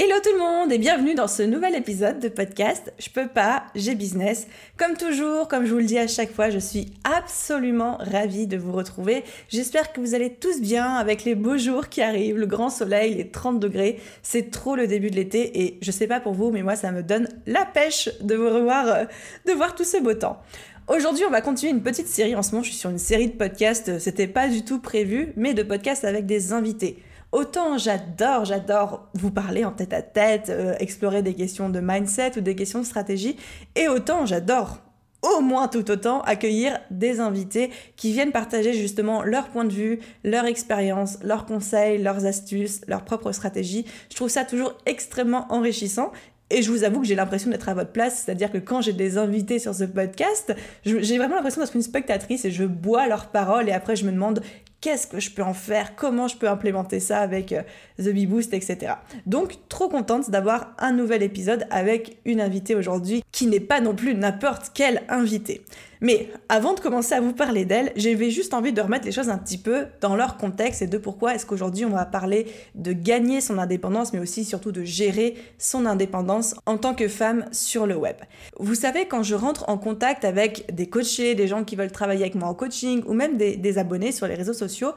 Hello tout le monde et bienvenue dans ce nouvel épisode de podcast Je peux pas, j'ai business. Comme toujours, comme je vous le dis à chaque fois, je suis absolument ravie de vous retrouver. J'espère que vous allez tous bien avec les beaux jours qui arrivent, le grand soleil, les 30 degrés. C'est trop le début de l'été et je sais pas pour vous, mais moi ça me donne la pêche de vous revoir, euh, de voir tout ce beau temps. Aujourd'hui, on va continuer une petite série. En ce moment, je suis sur une série de podcasts. C'était pas du tout prévu, mais de podcasts avec des invités. Autant j'adore, j'adore vous parler en tête à tête, euh, explorer des questions de mindset ou des questions de stratégie, et autant j'adore au moins tout autant accueillir des invités qui viennent partager justement leur point de vue, leur expérience, leurs conseils, leurs astuces, leurs propres stratégies. Je trouve ça toujours extrêmement enrichissant et je vous avoue que j'ai l'impression d'être à votre place, c'est-à-dire que quand j'ai des invités sur ce podcast, j'ai vraiment l'impression d'être une spectatrice et je bois leurs paroles et après je me demande qu'est-ce que je peux en faire, comment je peux implémenter ça avec euh, The Bee Boost, etc. Donc, trop contente d'avoir un nouvel épisode avec une invitée aujourd'hui qui n'est pas non plus n'importe quelle invitée. Mais avant de commencer à vous parler d'elle, j'avais juste envie de remettre les choses un petit peu dans leur contexte et de pourquoi est-ce qu'aujourd'hui on va parler de gagner son indépendance, mais aussi surtout de gérer son indépendance en tant que femme sur le web. Vous savez, quand je rentre en contact avec des coachés, des gens qui veulent travailler avec moi en coaching ou même des, abonnés sur les réseaux sociaux,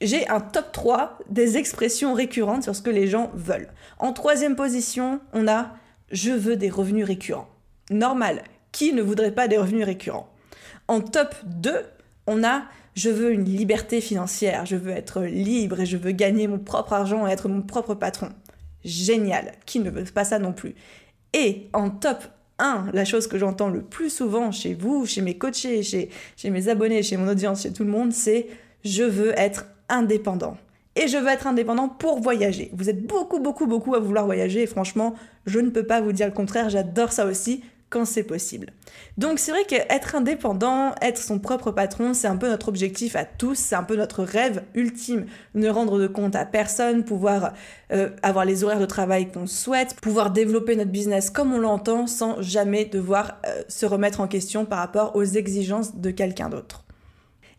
j'ai un top 3 des expressions récurrentes sur ce que les gens veulent. En troisième position, on a je veux des revenus récurrents. Normal, qui ne voudrait pas des revenus récurrents? En top 2, on a je veux une liberté financière, je veux être libre et je veux gagner mon propre argent et être mon propre patron. Génial, qui ne veut pas ça non plus? Et en top 1, la chose que j'entends le plus souvent chez vous, chez mes coachés, chez, mes abonnés, chez mon audience, chez tout le monde, c'est je veux être indépendant. Et je veux être indépendant pour voyager. Vous êtes beaucoup, beaucoup, beaucoup à vouloir voyager franchement, je ne peux pas vous dire le contraire, j'adore ça aussi quand c'est possible. Donc c'est vrai qu'être indépendant, être son propre patron, c'est un peu notre objectif à tous, c'est un peu notre rêve ultime, ne rendre de compte à personne, pouvoir euh, avoir les horaires de travail qu'on souhaite, pouvoir développer notre business comme on l'entend sans jamais devoir euh, se remettre en question par rapport aux exigences de quelqu'un d'autre.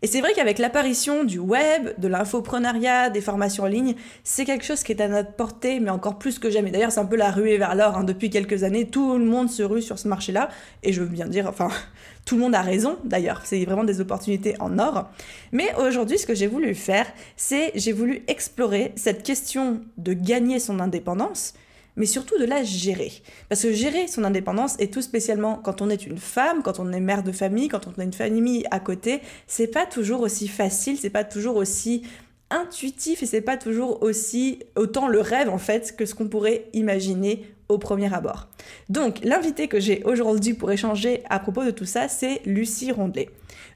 Et c'est vrai qu'avec l'apparition du web, de l'infoprenariat, des formations en ligne, c'est quelque chose qui est à notre portée, mais encore plus que jamais. D'ailleurs, c'est un peu la ruée vers l'or. Hein. Depuis quelques années, tout le monde se rue sur ce marché-là. Et je veux bien dire, enfin, tout le monde a raison d'ailleurs. C'est vraiment des opportunités en or. Mais aujourd'hui, ce que j'ai voulu faire, c'est j'ai voulu explorer cette question de gagner son indépendance mais surtout de la gérer. Parce que gérer son indépendance, et tout spécialement quand on est une femme, quand on est mère de famille, quand on a une famille à côté, c'est pas toujours aussi facile, c'est pas toujours aussi intuitif et c'est pas toujours aussi autant le rêve en fait que ce qu'on pourrait imaginer au premier abord. Donc l'invité que j'ai aujourd'hui pour échanger à propos de tout ça, c'est Lucie Rondelet.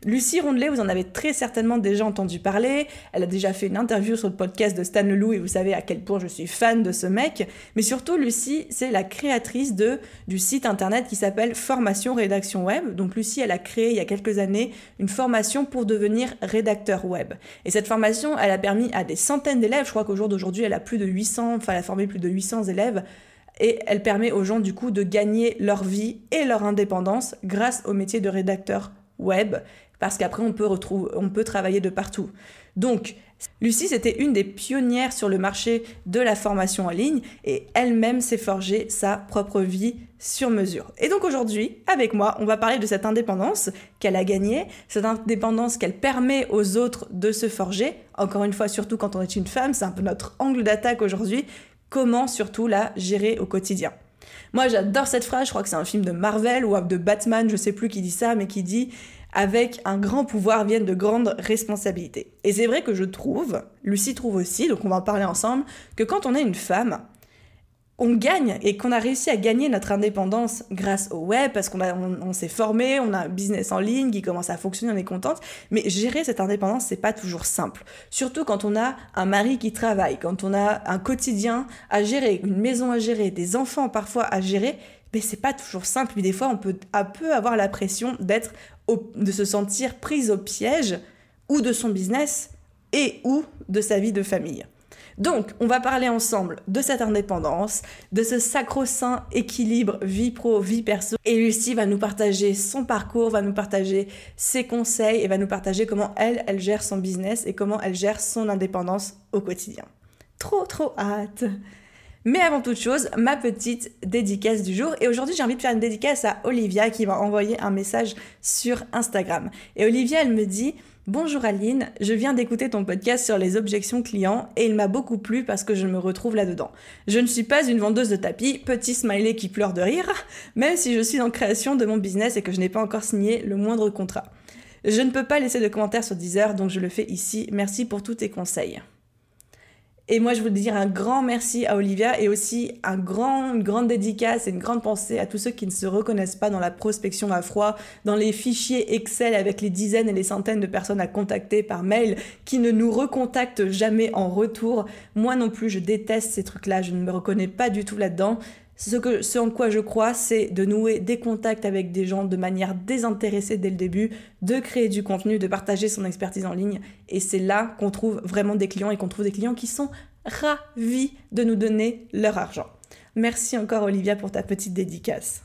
Lucie Rondelet, vous en avez très certainement déjà entendu parler. Elle a déjà fait une interview sur le podcast de Stan Leloup et vous savez à quel point je suis fan de ce mec. Mais surtout, Lucie, c'est la créatrice de, du site internet qui s'appelle Formation Rédaction Web. Donc Lucie, elle a créé il y a quelques années une formation pour devenir rédacteur web. Et cette formation, elle a permis à des centaines d'élèves, je crois qu'au jour d'aujourd'hui, elle a plus de 800, enfin elle a formé plus de 800 élèves et elle permet aux gens du coup de gagner leur vie et leur indépendance grâce au métier de rédacteur web parce qu'après on peut retrouver, on peut travailler de partout. Donc Lucie c'était une des pionnières sur le marché de la formation en ligne et elle-même s'est forgé sa propre vie sur mesure. Et donc aujourd'hui, avec moi, on va parler de cette indépendance qu'elle a gagnée, cette indépendance qu'elle permet aux autres de se forger. Encore une fois, surtout quand on est une femme, c'est un peu notre angle d'attaque aujourd'hui comment surtout la gérer au quotidien? Moi j'adore cette phrase, je crois que c'est un film de Marvel ou de Batman, je sais plus qui dit ça, mais qui dit avec un grand pouvoir viennent de grandes responsabilités. Et c'est vrai que je trouve, Lucie trouve aussi, donc on va en parler ensemble, que quand on est une femme, on gagne et qu'on a réussi à gagner notre indépendance grâce au web parce qu'on on, s'est formé, on a un business en ligne qui commence à fonctionner, on est contente. Mais gérer cette indépendance, c'est pas toujours simple. Surtout quand on a un mari qui travaille, quand on a un quotidien à gérer, une maison à gérer, des enfants parfois à gérer. Mais c'est pas toujours simple. Puis des fois, on peut un peu avoir la pression d'être, de se sentir prise au piège ou de son business et ou de sa vie de famille. Donc, on va parler ensemble de cette indépendance, de ce sacro-saint équilibre vie pro, vie perso. Et Lucie va nous partager son parcours, va nous partager ses conseils et va nous partager comment elle, elle gère son business et comment elle gère son indépendance au quotidien. Trop, trop hâte! Mais avant toute chose, ma petite dédicace du jour. Et aujourd'hui, j'ai envie de faire une dédicace à Olivia qui m'a envoyé un message sur Instagram. Et Olivia, elle me dit Bonjour Aline, je viens d'écouter ton podcast sur les objections clients et il m'a beaucoup plu parce que je me retrouve là-dedans. Je ne suis pas une vendeuse de tapis, petit smiley qui pleure de rire, même si je suis en création de mon business et que je n'ai pas encore signé le moindre contrat. Je ne peux pas laisser de commentaires sur Deezer, donc je le fais ici. Merci pour tous tes conseils. Et moi, je voulais dire un grand merci à Olivia et aussi un grand, une grande dédicace et une grande pensée à tous ceux qui ne se reconnaissent pas dans la prospection à froid, dans les fichiers Excel avec les dizaines et les centaines de personnes à contacter par mail, qui ne nous recontactent jamais en retour. Moi non plus, je déteste ces trucs-là, je ne me reconnais pas du tout là-dedans. Ce, en quoi je crois, c'est de nouer des contacts avec des gens de manière désintéressée dès le début, de créer du contenu, de partager son expertise en ligne. Et c'est là qu'on trouve vraiment des clients et qu'on trouve des clients qui sont ravis de nous donner leur argent. Merci encore Olivia pour ta petite dédicace.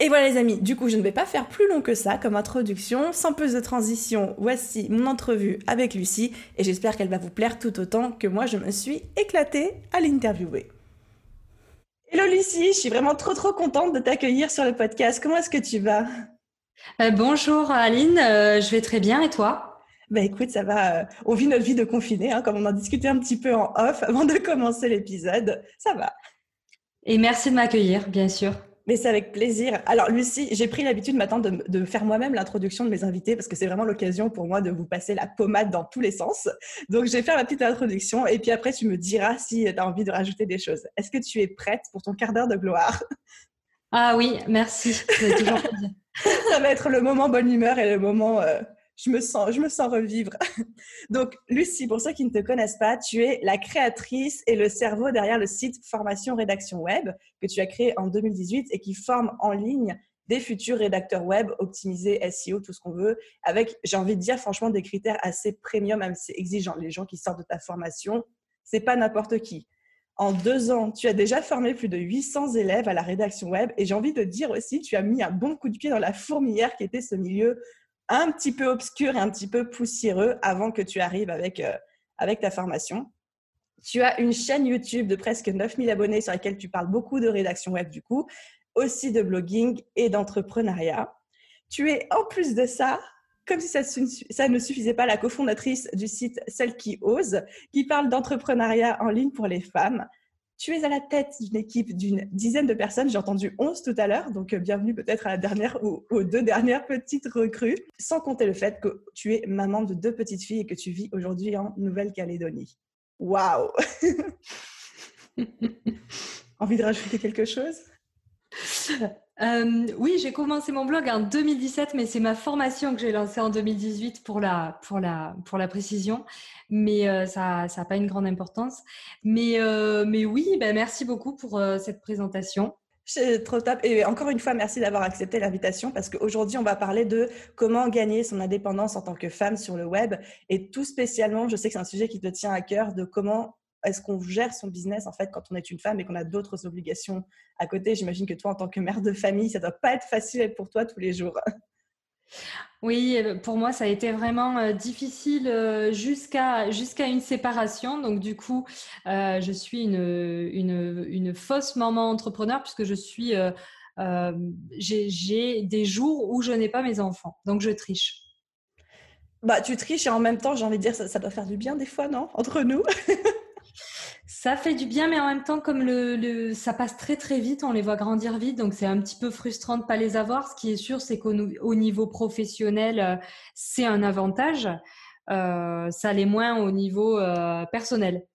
Et voilà les amis, du coup je ne vais pas faire plus long que ça comme introduction. Sans plus de transition, voici mon entrevue avec Lucie et j'espère qu'elle va vous plaire tout autant que moi je me suis éclatée à l'interviewer. Hello Lucie, je suis vraiment trop trop contente de t'accueillir sur le podcast. Comment est-ce que tu vas? Euh, Bonjour Aline, euh, je vais très bien et toi? Bah écoute, ça va. Euh, on vit notre vie de confiné, hein, comme on en discutait un petit peu en off avant de commencer l'épisode. Ça va. Et merci de m'accueillir, bien sûr. Mais c'est avec plaisir. Alors, Lucie, j'ai pris l'habitude maintenant de, de faire moi-même l'introduction de mes invités parce que c'est vraiment l'occasion pour moi de vous passer la pommade dans tous les sens. Donc, je vais faire ma petite introduction et puis après, tu me diras si tu as envie de rajouter des choses. Est-ce que tu es prête pour ton quart d'heure de gloire? Ah oui, merci. Ça va être le moment bonne humeur et le moment euh, je me sens, je me sens revivre. Donc, Lucie, pour ceux qui ne te connaissent pas, tu es la créatrice et le cerveau derrière le site Formation Rédaction Web que tu as créé en 2018 et qui forme en ligne des futurs rédacteurs web, optimisés SEO, tout ce qu'on veut, avec, j'ai envie de dire, franchement, des critères assez premium, si exigeants. Les gens qui sortent de ta formation, c'est pas n'importe qui. En deux ans, tu as déjà formé plus de 800 élèves à la rédaction web et j'ai envie de dire aussi, tu as mis un bon coup de pied dans la fourmilière qui était ce milieu un petit peu obscur et un petit peu poussiéreux avant que tu arrives avec, euh, avec ta formation. Tu as une chaîne YouTube de presque 9000 abonnés sur laquelle tu parles beaucoup de rédaction web du coup, aussi de blogging et d'entrepreneuriat. Tu es en plus de ça, comme si ça, ça, ne suffisait pas, la cofondatrice du site Celle qui ose, qui parle d'entrepreneuriat en ligne pour les femmes. Tu es à la tête d'une équipe d'une dizaine de personnes. J'ai entendu 11 tout à l'heure, donc euh, bienvenue peut-être à la dernière ou aux deux dernières petites recrues. Sans compter le fait que tu es maman de deux petites filles et que tu vis aujourd'hui en Nouvelle-Calédonie. Waouh Envie de rajouter quelque chose? Euh, oui, j'ai commencé mon blog en 2017, mais c'est ma formation que j'ai lancée en 2018 pour la, pour la, pour la précision. Mais euh, ça n'a pas une grande importance. Mais, euh, mais oui, ben, merci beaucoup pour cette présentation. C'est trop top. Et encore une fois, merci d'avoir accepté l'invitation parce qu'aujourd'hui, on va parler de comment gagner son indépendance en tant que femme sur le web. Et tout spécialement, je sais que c'est un sujet qui te tient à cœur, de comment est-ce qu'on gère son business en fait quand on est une femme et qu'on a d'autres obligations à côté? J'imagine que toi, en tant que mère de famille, ça doit pas être facile pour toi tous les jours. Oui, euh, pour moi, ça a été vraiment euh, difficile euh, jusqu'à jusqu'à une séparation. Donc, du coup, je suis une, une, une, fausse maman entrepreneur puisque je suis j'ai des jours où je n'ai pas mes enfants. Donc, je triche. Bah, tu triches et en même temps, j'ai envie de dire, ça, ça doit faire du bien des fois, non? Entre nous Ça fait du bien, mais en même temps, comme le, ça passe très très vite, on les voit grandir vite, donc c'est un petit peu frustrant de ne pas les avoir. Ce qui est sûr, c'est qu'au niveau professionnel, euh, c'est un avantage. Euh, ça l'est moins au niveau euh, personnel.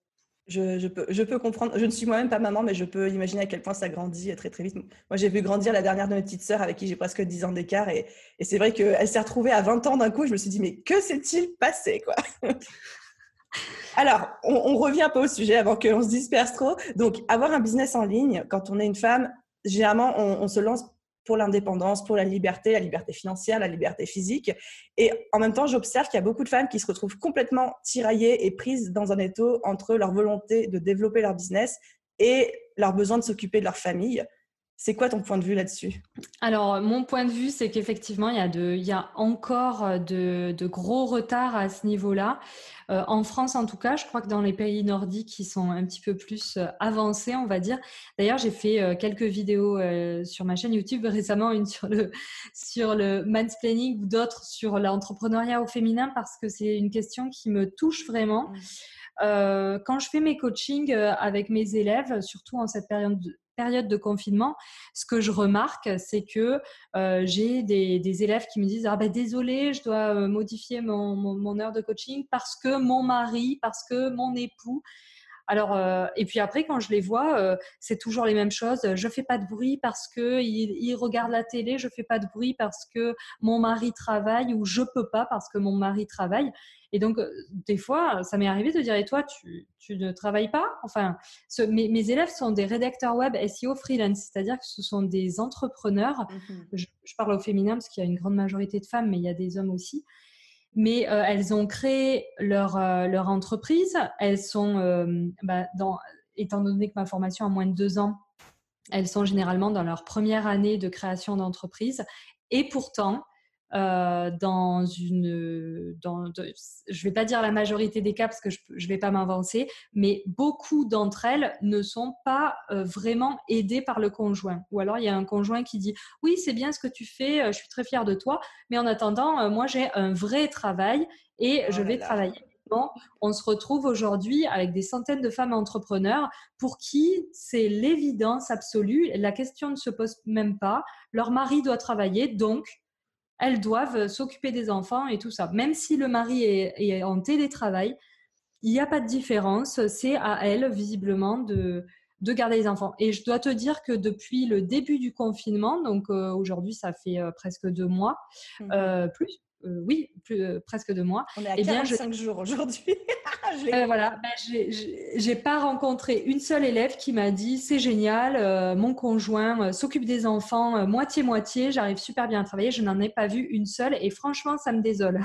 Je, peux, je peux comprendre. Je ne suis moi-même pas maman, mais je peux imaginer à quel point ça grandit très très vite. Moi, j'ai vu grandir la dernière de mes petites sœurs avec qui j'ai presque 10 ans d'écart. Et, et c'est vrai qu'elle s'est retrouvée à 20 ans d'un coup. Je me suis dit, mais que s'est-il passé quoi? Alors, on, revient un peu au sujet avant qu'on se disperse trop. Donc, avoir un business en ligne, quand on est une femme, généralement, on se lance pour l'indépendance, pour la liberté, la liberté financière, la liberté physique. Et en même temps, j'observe qu'il y a beaucoup de femmes qui se retrouvent complètement tiraillées et prises dans un étau entre leur volonté de développer leur business et leur besoin de s'occuper de leur famille. C'est quoi ton point de vue là-dessus? Alors, mon point de vue, c'est qu'effectivement, il, y a il y a encore de, gros retards à ce niveau-là. Euh, en France, en tout cas, je crois que dans les pays nordiques, ils sont un petit peu plus euh, avancés, on va dire. D'ailleurs, j'ai fait euh, quelques vidéos sur ma chaîne YouTube récemment, une sur le, sur le mansplaining ou d'autres sur l'entrepreneuriat au féminin, parce que c'est une question qui me touche vraiment. Mmh. quand je fais mes coachings avec mes élèves, surtout en cette période de, de confinement, ce que je remarque, c'est que euh, j'ai des, élèves qui me disent ah ben désolé, je dois euh, modifier mon, heure de coaching parce que mon mari, parce que mon époux. Alors, euh, et puis après, quand je les vois, c'est toujours les mêmes choses. Je fais pas de bruit parce que il, regarde la télé. Je fais pas de bruit parce que mon mari travaille ou je peux pas parce que mon mari travaille. Et donc, euh, des fois, ça m'est arrivé de dire, et toi, tu, tu ne travailles pas? Enfin, mes, élèves sont des rédacteurs web SEO freelance, c'est-à-dire que ce sont des entrepreneurs. Mhm. Je, parle au féminin parce qu'il y a une grande majorité de femmes, mais il y a des hommes aussi. Mais euh, elles ont créé leur, euh, leur entreprise. Elles sont, bah, dans, étant donné que ma formation a moins de deux ans, elles sont généralement dans leur première année de création d'entreprise. Et pourtant, euh, dans une, dans, je vais pas dire la majorité des cas parce que je ne vais pas m'avancer, mais beaucoup d'entre elles ne sont pas euh, vraiment aidées par le conjoint. Ou alors il y a un conjoint qui dit oui c'est bien ce que tu fais, euh, je suis très fière de toi, mais en attendant moi j'ai un vrai travail et oh je vais travailler. Bon, on se retrouve aujourd'hui avec des centaines de femmes entrepreneurs pour qui c'est l'évidence absolue, la question ne se pose même pas, leur mari doit travailler, donc elles doivent s'occuper des enfants et tout ça. Même si le mari est, en télétravail, il n'y a pas de différence. C'est à elle, visiblement, de, de garder les enfants. Et je dois te dire que depuis le début du confinement, donc euh, aujourd'hui ça fait euh, presque deux mois, mmh euh, plus, euh, oui, plus, euh, presque deux mois. On est à eh bien, jours aujourd'hui. euh, voilà, ben, j'ai pas rencontré une seule élève qui m'a dit c'est génial, euh, mon conjoint s'occupe des enfants moitié moitié, j'arrive super bien à travailler. Je n'en ai pas vu une seule et franchement, ça me désole.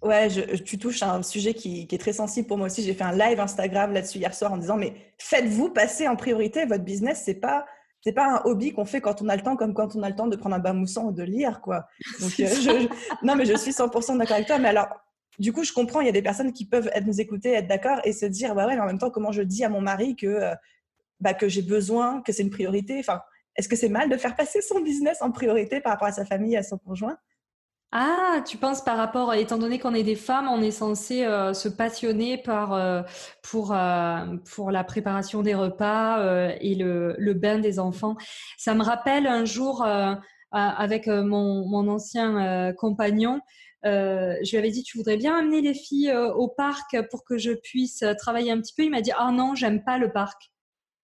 Ouais, tu touches à un sujet qui, qui est très sensible pour moi aussi. J'ai fait un live Instagram là-dessus hier soir en disant mais faites-vous passer en priorité votre business, c'est pas c'est pas un hobby qu'on fait quand on a le temps, comme quand on a le temps de prendre un bain moussant ou de lire, quoi. Donc, euh, non, mais je suis 100% d'accord avec toi. Mais alors, du coup, je comprends, il y a des personnes qui peuvent être, nous écouter, être d'accord et se dire, bah ouais, mais en même temps, comment je dis à mon mari que, euh, bah, que j'ai besoin, que c'est une priorité? Enfin, est-ce que c'est mal de faire passer son business en priorité par rapport à sa famille, à son conjoint? Ah, tu penses par rapport, étant donné qu'on est des femmes, on est censé euh, se passionner par, euh, pour, euh, pour la préparation des repas et le, le, bain des enfants. Ça me rappelle un jour avec mon, mon ancien compagnon, je lui avais dit, tu voudrais bien amener les filles au parc pour que je puisse travailler un petit peu? Il m'a dit, ah non, j'aime pas le parc.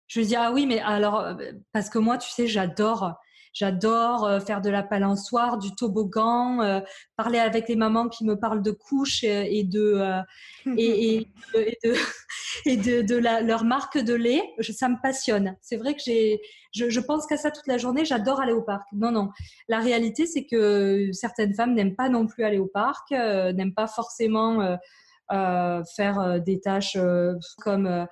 Je lui ai dit, ah oui, mais alors, parce que moi, tu sais, j'adore J'adore euh, faire de la palançoire, du toboggan, euh, parler avec les mamans qui me parlent de couches et de et, de, et de, leur marque de lait. ça me passionne. C'est vrai que j'ai, je, pense qu'à ça toute la journée. J'adore aller au parc. Non, non. La réalité, c'est que certaines femmes n'aiment pas non plus aller au parc, euh, n'aiment pas forcément faire des tâches comme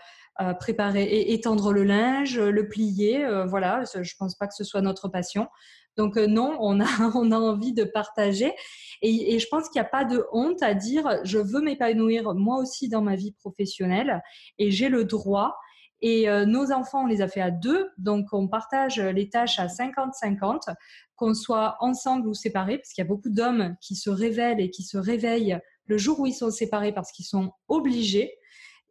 préparer et étendre le linge, le plier. Euh, voilà, je pense pas que ce soit notre passion. Donc euh, non, on a, on a envie de partager. Et, je pense qu'il n'y a pas de honte à dire je veux m'épanouir moi aussi dans ma vie professionnelle et j'ai le droit. Et euh, nos enfants, on les a fait à deux, donc on partage les tâches à 50-50, qu'on soit ensemble ou séparés, parce qu'il y a beaucoup d'hommes qui se révèlent et qui se réveillent le jour où ils sont séparés parce qu'ils sont obligés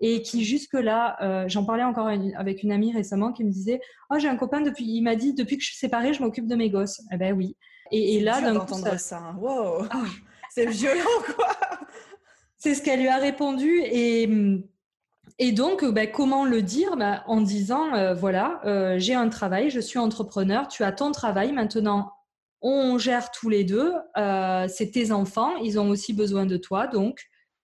et qui jusque-là, euh, j'en parlais encore avec une amie récemment qui me disait Oh, j'ai un copain depuis, il m'a dit depuis que je suis séparée, je m'occupe de mes gosses. Eh ben oui. Et, et là, d'un coup, ça... ça. Hein. Wow. Ah c'est violent, quoi. C'est ce qu'elle lui a répondu et et donc, ben, comment le dire? Ben, En disant, voilà, j'ai un travail, je suis entrepreneur, tu as ton travail, maintenant on gère tous les deux, c'est tes enfants, ils ont aussi besoin de toi, donc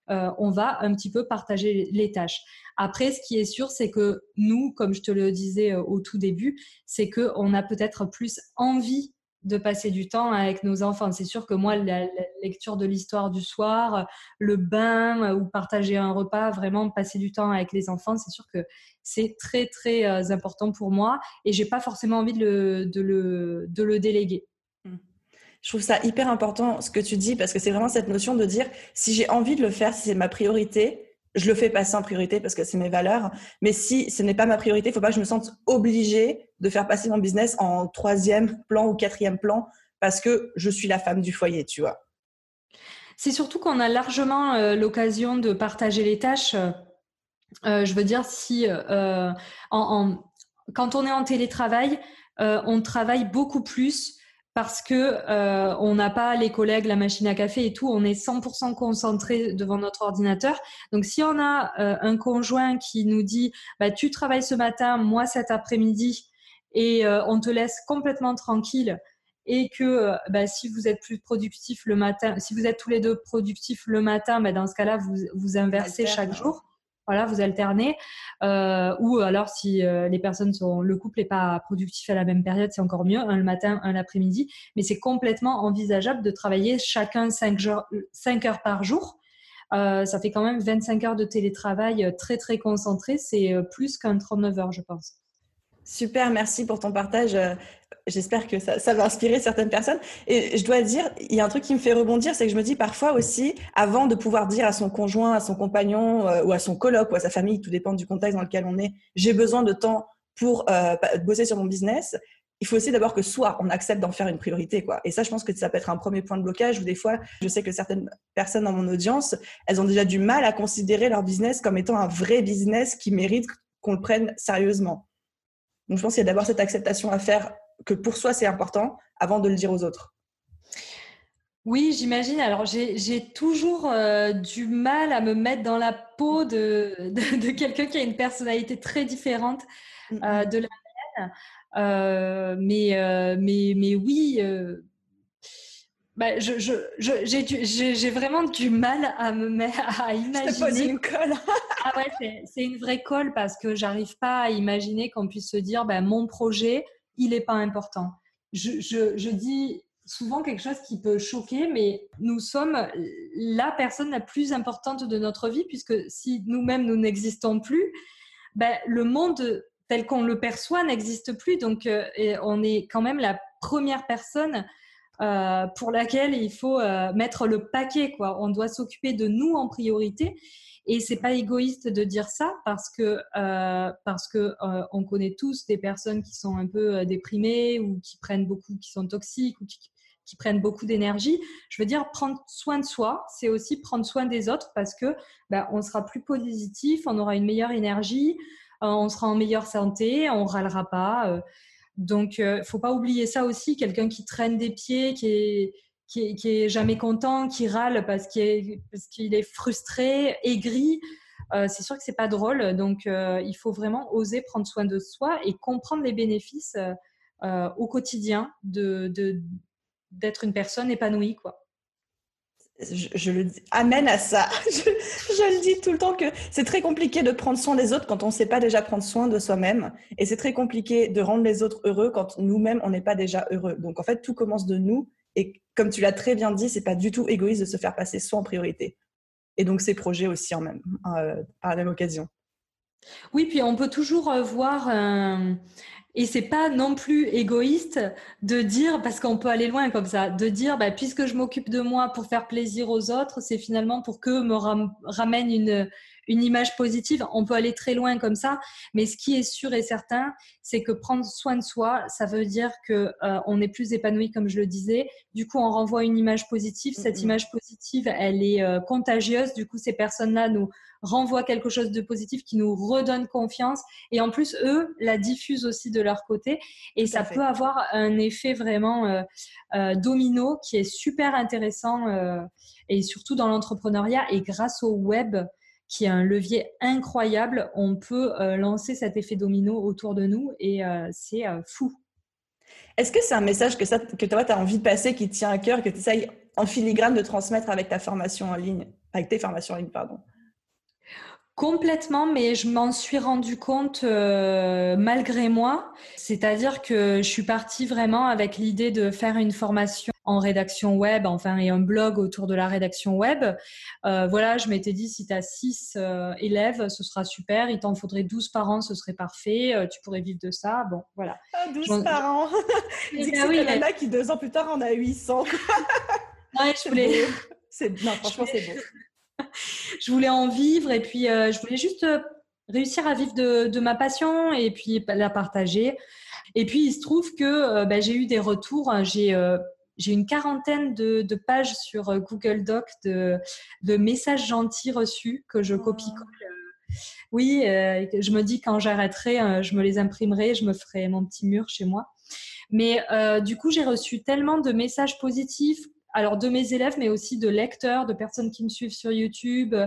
on va un petit peu partager les tâches. Après, ce qui est sûr, c'est que nous, comme je te le disais au tout début, c'est qu'on a peut-être plus envie de passer du temps avec nos enfants. C'est sûr que moi, la, lecture de l'histoire du soir, le bain ou partager un repas, vraiment passer du temps avec les enfants, c'est sûr que c'est très très euh, important pour moi et j'ai pas forcément envie de le, de de le déléguer. Mmh. Je trouve ça hyper important ce que tu dis parce que c'est vraiment cette notion de dire si j'ai envie de le faire, si c'est ma priorité, je le fais passer en priorité parce que c'est mes valeurs. Mais si ce n'est pas ma priorité, il faut pas que je me sente obligée de faire passer mon business en troisième plan ou quatrième plan parce que je suis la femme du foyer, tu vois. C'est surtout qu'on a largement euh, l'occasion de partager les tâches. Euh, je veux dire, si euh, quand on est en télétravail, on travaille beaucoup plus parce que euh, on n'a pas les collègues, la machine à café et tout, on est 100% concentré devant notre ordinateur. Donc si on a euh, un conjoint qui nous dit bah tu travailles ce matin, moi cet après-midi et euh, on te laisse complètement tranquille et que bah, si vous êtes plus productif le matin, si vous êtes tous les deux productifs le matin, bah, dans ce cas-là vous vous inversez chaque jour. Voilà, vous alternez. Euh, ou alors, si euh, les personnes sont, le couple n'est pas productif à la même période, c'est encore mieux, un le matin, un l'après-midi. Mais c'est complètement envisageable de travailler chacun 5 heures, 5 heures par jour. Euh, ça fait quand même 25 heures de télétravail très très concentré. C'est plus qu'un 39 heures, je pense. Super, merci pour ton partage j'espère que ça, va inspirer certaines personnes. Et je dois dire, il y a un truc qui me fait rebondir, c'est que je me dis parfois aussi, avant de pouvoir dire à son conjoint, à son compagnon euh, ou à son coloc ou à sa famille, tout dépend du contexte dans lequel on est, j'ai besoin de temps pour euh, bosser sur mon business. Il faut aussi d'abord que soit on accepte d'en faire une priorité, quoi. Et ça, je pense que ça peut être un premier point de blocage. Ou des fois, je sais que certaines personnes dans mon audience, elles ont déjà du mal à considérer leur business comme étant un vrai business qui mérite qu'on le prenne sérieusement. Donc, je pense qu'il y a d'abord cette acceptation à faire que pour soi c'est important avant de le dire aux autres oui, j'imagine. Alors, j'ai toujours euh, du mal à me mettre dans la peau de, de, quelqu'un qui a une personnalité très différente euh, de la mienne. Euh, mais, mais, mais oui, bah, j'ai je, vraiment du mal à me mettre à imaginer. une colle. ah ouais, c'est une vraie colle parce que j'arrive pas à imaginer qu'on puisse se dire, bah, mon projet, il n'est pas important. Je, dis souvent quelque chose qui peut choquer, mais nous sommes la personne la plus importante de notre vie, puisque si nous-mêmes, nous n'existons plus, ben, le monde tel qu'on le perçoit n'existe plus. Donc, euh, on est quand même la première personne euh, pour laquelle il faut euh, mettre le paquet. Quoi. On doit s'occuper de nous en priorité. Et c'est pas égoïste de dire ça parce que euh, parce que euh, on connaît tous des personnes qui sont un peu euh, déprimées ou qui prennent beaucoup, qui sont toxiques ou qui, qui prennent beaucoup d'énergie. Je veux dire, prendre soin de soi, c'est aussi prendre soin des autres parce que ben, on sera plus positif, on aura une meilleure énergie, on sera en meilleure santé, on râlera pas. donc, faut pas oublier ça aussi. Quelqu'un qui traîne des pieds, qui est qui est, jamais content, qui râle parce qu'il est, frustré, aigri. Euh, c'est sûr que c'est pas drôle. Donc, euh, il faut vraiment oser prendre soin de soi et comprendre les bénéfices euh, au quotidien de, d'être une personne épanouie, quoi. Je, le dis, amène à ça. Je, le dis tout le temps que c'est très compliqué de prendre soin des autres quand on ne sait pas déjà prendre soin de soi-même. Et c'est très compliqué de rendre les autres heureux quand nous-mêmes, on n'est pas déjà heureux. Donc, en fait, tout commence de nous. Et comme tu l'as très bien dit, c'est pas du tout égoïste de se faire passer soi en priorité. Et donc ces projets aussi en même, euh, à la même occasion. Oui, puis on peut toujours euh, voir, euh, et c'est pas non plus égoïste de dire, parce qu'on peut aller loin comme ça, de dire, bah, puisque je m'occupe de moi pour faire plaisir aux autres, c'est finalement pour que me ramène une, une image positive. On peut aller très loin comme ça, mais ce qui est sûr et certain, c'est que prendre soin de soi, ça veut dire que euh, on est plus épanoui, comme je le disais. Du coup, on renvoie une image positive. Cette mm-hmm. image positive, elle est euh, contagieuse. Du coup, ces personnes-là nous renvoient quelque chose de positif qui nous redonne confiance. Et en plus, eux la diffusent aussi de leur côté. Et ça peut avoir un effet vraiment euh, domino qui est super intéressant. et surtout dans l'entrepreneuriat et grâce au web, qui est un levier incroyable. On peut lancer cet effet domino autour de nous et c'est fou. Est-ce que c'est un message que, ça, que toi, tu as envie de passer, qui te tient à cœur, que tu essayes en filigrane de transmettre avec ta formation en ligne, avec tes formations en ligne, pardon? Complètement, mais je m'en suis rendu compte euh, malgré moi. C'est-à-dire que je suis partie vraiment avec l'idée de faire une formation en rédaction web, enfin, et un blog autour de la rédaction web. Euh, voilà, je m'étais dit, si tu as 6 élèves, ce sera super. Il t'en faudrait 12 par an, ce serait parfait. Euh, tu pourrais vivre de ça. Bon, voilà. Ah, 12 par an Dis que c'est oui, qui, deux ans plus tard, en a 800. ouais, je voulais... Non, franchement, c'est beau. je voulais en vivre et puis euh, je voulais juste réussir à vivre de, ma passion et puis la partager. Et puis il se trouve que euh, bah, j'ai eu des retours. J'ai j'ai une quarantaine de, pages sur Google Doc de, de, messages gentils reçus que je copie-colle. Oui, je me dis quand j'arrêterai, je me les imprimerai, je me ferai mon petit mur chez moi. Mais du coup, j'ai reçu tellement de messages positifs alors de mes élèves, mais aussi de lecteurs, de personnes qui me suivent sur YouTube, euh,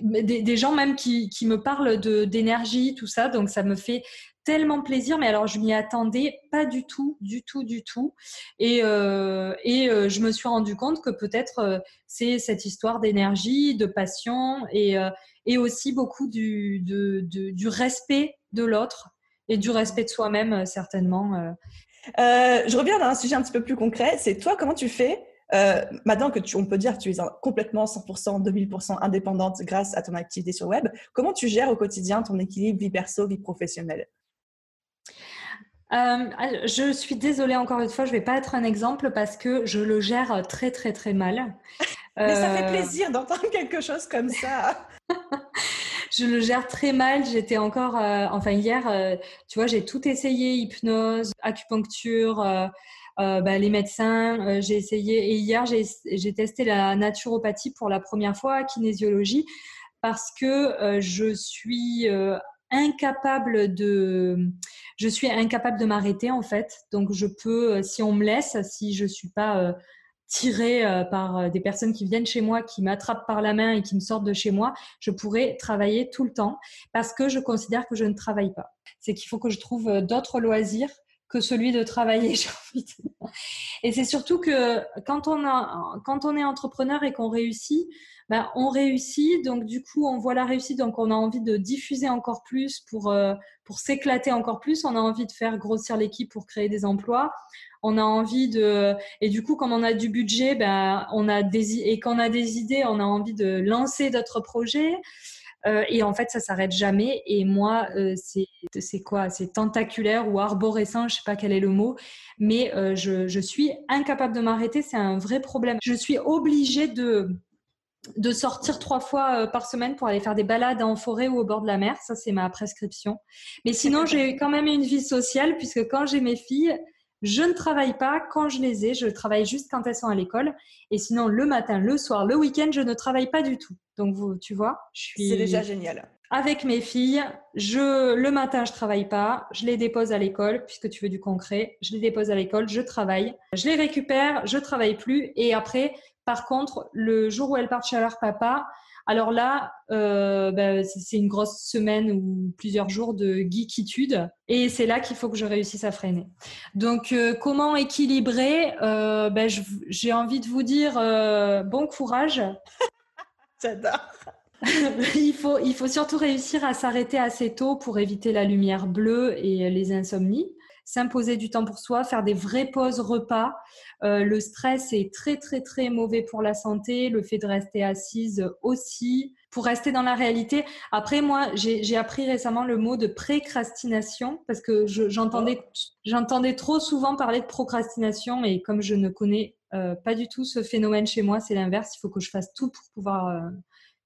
des, gens même qui, me parlent d'énergie, tout ça. Donc ça me fait tellement plaisir, mais alors je m'y attendais pas du tout, du tout, du tout. Et, euh, et euh, je me suis rendu compte que peut-être c'est cette histoire d'énergie, de passion et, et aussi beaucoup du, du respect de l'autre et du respect de soi-même, certainement. je reviens à un sujet un petit peu plus concret. C'est toi, comment tu fais euh, maintenant que tu, on peut dire que tu es complètement 100%, 2000% indépendante grâce à ton activité sur web, comment tu gères au quotidien ton équilibre vie perso, vie professionnelle? Euh, je suis désolée encore une fois, je vais pas être un exemple parce que je le gère très très très mal. Mais ça fait euh, plaisir d'entendre quelque chose comme ça. je le gère très mal. J'étais encore, enfin hier, tu vois, j'ai tout essayé hypnose, acupuncture, euh, bah, les médecins, euh, j'ai essayé, et hier j'ai testé la naturopathie pour la première fois, kinésiologie, parce que euh, je suis incapable de je suis incapable de m'arrêter en fait donc je peux si on me laisse si je suis pas tirée par des personnes qui viennent chez moi qui m'attrapent par la main et qui me sortent de chez moi je pourrais travailler tout le temps parce que je considère que je ne travaille pas c'est qu'il faut que je trouve d'autres loisirs que celui de travailler. Et c'est surtout que quand on, a, quand on est entrepreneur et qu'on réussit, ben, on réussit, donc du coup, on voit la réussite, donc on a envie de diffuser encore plus pour, euh, pour s'éclater encore plus, on a envie de faire grossir l'équipe pour créer des emplois, on a envie de... Et du coup, comme on a du budget, ben, on a des... et qu'on a des idées, on a envie de lancer d'autres projets. Euh, et en fait, ça s'arrête jamais. Et moi, euh, c'est quoi? C'est tentaculaire ou arborescent, je sais pas quel est le mot, mais euh, je, je, suis incapable de m'arrêter. C'est un vrai problème. Je suis obligée de de sortir trois fois par semaine pour aller faire des balades en forêt ou au bord de la mer. Ça, c'est ma prescription. Mais sinon, j'ai quand même une vie sociale puisque quand j'ai mes filles, je ne travaille pas quand je les ai, je travaille juste quand elles sont à l'école. Et sinon, le matin, le soir, le week-end, je ne travaille pas du tout. Donc, tu vois, je suis. C'est déjà génial. Avec mes filles, je, le matin, je travaille pas. Je les dépose à l'école, puisque tu veux du concret. Je les dépose à l'école, je travaille. Je les récupère, je travaille plus. Et après, par contre, le jour où elles partent chez leur papa, alors là, euh, bah, c'est une grosse semaine ou plusieurs jours de geekitude et c'est là qu'il faut que je réussisse à freiner. Donc, euh, comment équilibrer euh, bah, J'ai envie de vous dire bon courage. J'adore. il, faut, il faut surtout réussir à s'arrêter assez tôt pour éviter la lumière bleue et les insomnies s'imposer du temps pour soi, faire des vraies pauses repas. Euh, le stress est très très très mauvais pour la santé, le fait de rester assise aussi, pour rester dans la réalité. Après, moi, j'ai appris récemment le mot de précrastination parce que j'entendais trop souvent parler de procrastination et comme je ne connais euh, pas du tout ce phénomène chez moi, c'est l'inverse. Il faut que je fasse tout pour pouvoir euh,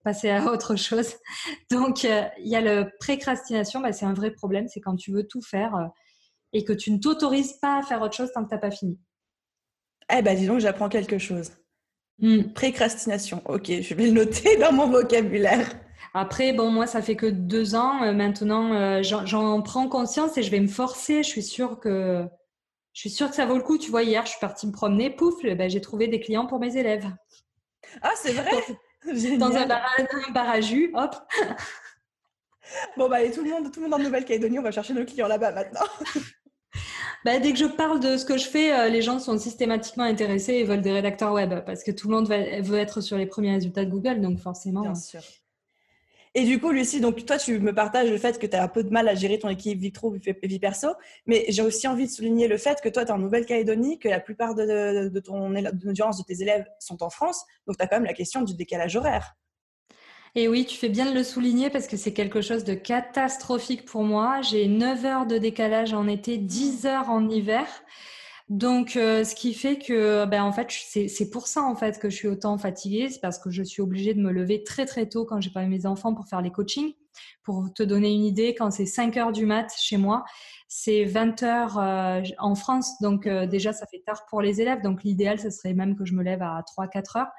passer à autre chose. Donc, il y a le précrastination, bah, c'est un vrai problème. C'est quand tu veux tout faire et que tu ne t'autorises pas à faire autre chose tant que tu n'as pas fini. Eh ben, dis donc, j'apprends quelque chose. Hmm. Précrastination. Ok, je vais le noter dans mon vocabulaire. Après, bon, moi, ça fait que deux ans. Euh, maintenant, euh, j'en prends conscience et je vais me forcer. Je suis sûre que, je suis sûre que ça vaut le coup. Tu vois, hier, je suis partie me promener. Pouf, ben, j'ai trouvé des clients pour mes élèves. Ah, c'est vrai? Dans un bar, à, jus, hop. Bon, bah, tout le monde, tout le monde en Nouvelle-Calédonie, on va chercher nos clients là-bas maintenant. Bah, dès que je parle de ce que je fais, euh, les gens sont systématiquement intéressés et veulent des rédacteurs web parce que tout le monde veut être sur les premiers résultats de Google, donc forcément. Bien sûr. Et du coup, Lucie, donc toi, tu me partages le fait que tu as un peu de mal à gérer ton équipe vie pro vie perso, mais j'ai aussi envie de souligner le fait que toi, tu es en Nouvelle-Calédonie, que la plupart de, de ton audience, de tes élèves sont en France, donc tu as quand même la question du décalage horaire. Et oui, tu fais bien de le souligner parce que c'est quelque chose de catastrophique pour moi. J'ai 9 heures de décalage en été, 10 heures en hiver. Donc, euh, ce qui fait que, ben, en fait, c'est pour ça en fait que je suis autant fatiguée, c'est parce que je suis obligée de me lever très très tôt quand j'ai pas mes enfants pour faire les coachings. Pour te donner une idée, quand c'est 5 heures du mat chez moi, c'est 20 heures euh, en France, donc euh, déjà ça fait tard pour les élèves. Donc l'idéal, ce serait même que je me lève à 3-4 heures.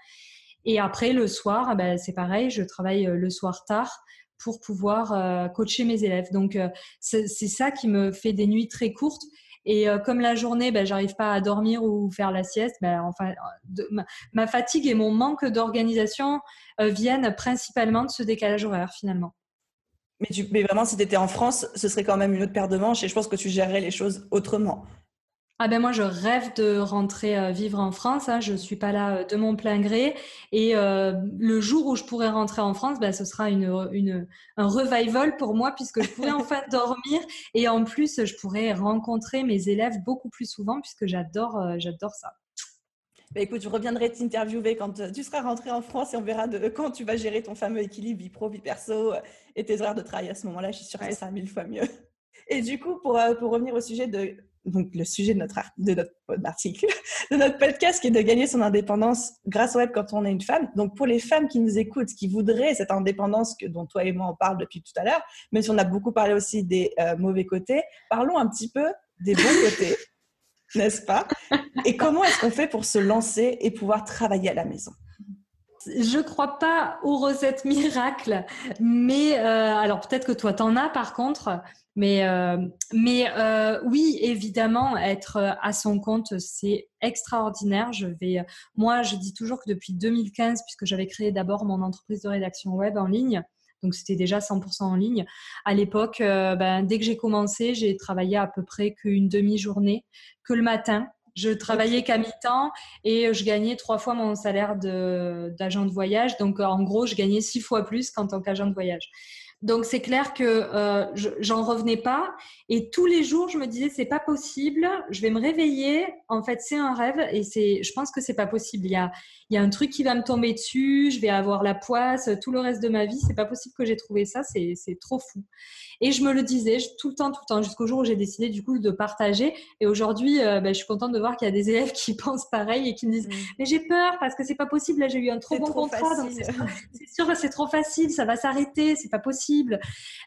Et après le soir, ben, c'est pareil, je travaille le soir tard pour pouvoir coacher mes élèves. Donc c'est ça qui me fait des nuits très courtes et euh, comme la journée, ben, j'arrive pas à dormir ou faire la sieste, ben, enfin, ma, fatigue et mon manque d'organisation euh, viennent principalement de ce décalage horaire finalement. Mais, mais vraiment, si tu étais en France, ce serait quand même une autre paire de manches et je pense que tu gérerais les choses autrement. Ah ben moi je rêve de rentrer euh, vivre en France. Hein. Je suis pas là euh, de mon plein gré et euh, le jour où je pourrai rentrer en France, ben, ce sera une, une, un revival pour moi puisque je pourrai enfin dormir et en plus je pourrai rencontrer mes élèves beaucoup plus souvent puisque j'adore j'adore ça. Ben écoute, je reviendrai t'interviewer quand tu seras rentré en France et on verra de quand tu vas gérer ton fameux équilibre vie pro vie perso et tes horaires de travail à ce moment-là. Je suis sûre que ça sera mille fois mieux. Et du coup, pour, pour revenir au sujet de donc le sujet de notre, article, de notre podcast, qui est de gagner son indépendance grâce au web quand on est une femme. Donc pour les femmes qui nous écoutent, qui voudraient cette indépendance que, dont toi et moi on parle depuis tout à l'heure, même si on a beaucoup parlé aussi des euh, mauvais côtés, parlons un petit peu des bons côtés, n'est-ce pas? Et comment est-ce qu'on fait pour se lancer et pouvoir travailler à la maison? Je crois pas aux recettes miracles, mais euh, alors peut-être que toi t'en as par contre, mais, euh, euh, oui, évidemment, être à son compte, c'est extraordinaire. Je vais, moi, je dis toujours que depuis 2015, puisque j'avais créé d'abord mon entreprise de rédaction web en ligne, donc c'était déjà 100% en ligne. À l'époque, ben, dès que j'ai commencé, j'ai travaillé à peu près qu'une demi-journée, que le matin. Je travaillais qu'à mi-temps et je gagnais trois fois mon salaire d'agent de, de voyage. Donc en gros, je gagnais six fois plus qu'en tant qu'agent de voyage. Donc c'est clair que euh, j'en revenais pas et tous les jours je me disais c'est pas possible, je vais me réveiller, en fait c'est un rêve et c'est je pense que c'est pas possible. Il y a il y a un truc qui va me tomber dessus, je vais avoir la poisse tout le reste de ma vie, c'est pas possible que j'ai trouvé ça, c'est trop fou. Et je me le disais tout le temps, tout le temps, jusqu'au jour où j'ai décidé du coup de partager. Et aujourd'hui, euh, ben, je suis contente de voir qu'il y a des élèves qui pensent pareil et qui me disent mmh. mais j'ai peur parce que c'est pas possible. Là, j'ai eu un trop bon contrat, c'est sûr, c'est trop facile, ça va s'arrêter, c'est pas possible.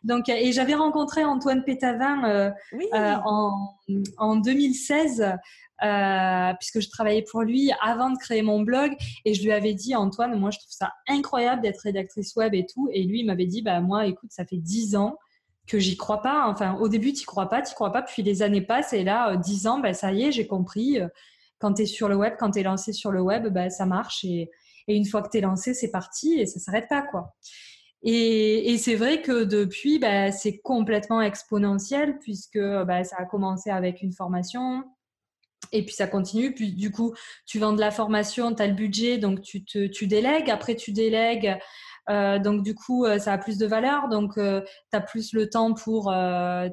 Donc, et j'avais rencontré Antoine Pétavin euh, euh, en, en 2016 euh, puisque je travaillais pour lui avant de créer mon blog. Et je lui avais dit Antoine moi je trouve ça incroyable d'être rédactrice web et tout. Et lui il m'avait dit bah moi écoute ça fait dix ans que j'y crois pas. Enfin au début tu crois pas tu crois pas. Puis les années passent et là dix ans bah ça y est j'ai compris quand tu es sur le web quand tu es lancé sur le web bah ça marche. Et, et une fois que tu es lancé c'est parti et ça s'arrête pas quoi et, c'est vrai que depuis, bah, c'est complètement exponentiel puisque bah, ça a commencé avec une formation, et puis ça continue. Puis du coup, tu vends de la formation, tu as le budget, donc tu, te, délègues. Après, tu délègues. Euh, donc du coup, euh, ça a plus de valeur. Donc, euh, tu as plus le temps pour